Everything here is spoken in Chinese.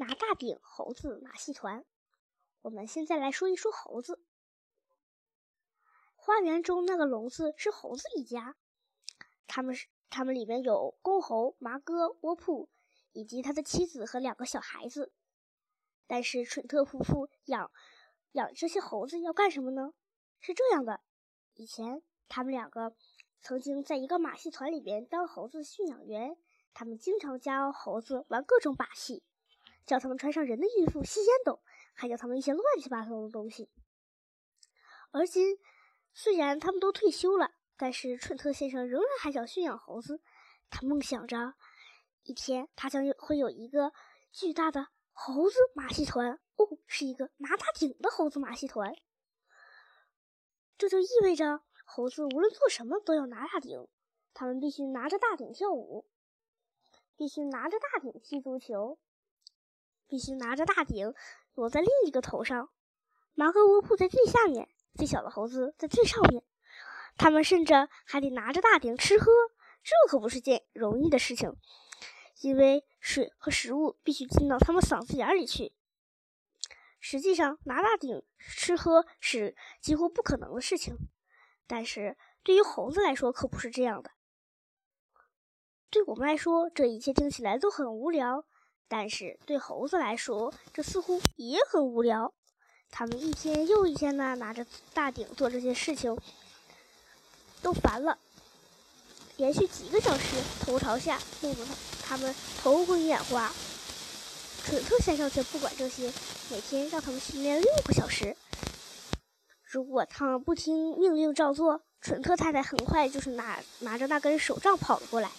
拿大顶猴子马戏团。我们现在来说一说猴子。花园中那个笼子是猴子一家，他们是他们里面有公猴麻哥窝铺，以及他的妻子和两个小孩子。但是蠢特夫妇养养这些猴子要干什么呢？是这样的，以前他们两个曾经在一个马戏团里边当猴子驯养员，他们经常教猴子玩各种把戏，叫他们穿上人的衣服吸烟斗，还教他们一些乱七八糟的东西。而今虽然他们都退休了，但是蠢特先生仍然还想驯养猴子。他梦想着一天他将有会有一个巨大的猴子马戏团，哦，是一个拿大顶的猴子马戏团。这就意味着猴子无论做什么都要拿大顶，他们必须拿着大顶跳舞，必须拿着大顶踢足球，必须拿着大顶落在另一个头上。麻哥窝铺在最下面，最小的猴子在最上面。他们甚至还得拿着大鼎吃喝，这可不是件容易的事情，因为水和食物必须进到他们嗓子眼里去。实际上，拿大顶吃喝是几乎不可能的事情，但是对于猴子来说可不是这样的。对我们来说，这一切听起来都很无聊，但是对猴子来说，这似乎也很无聊。他们一天又一天的拿着大鼎做这些事情，都烦了，连续几个小时头朝下，弄得他们头昏眼花。蠢特先生却不管这些，每天让他们训练六个小时。如果他们不听命令照做，蠢特太太很快就是拿拿着那根手杖跑了过来。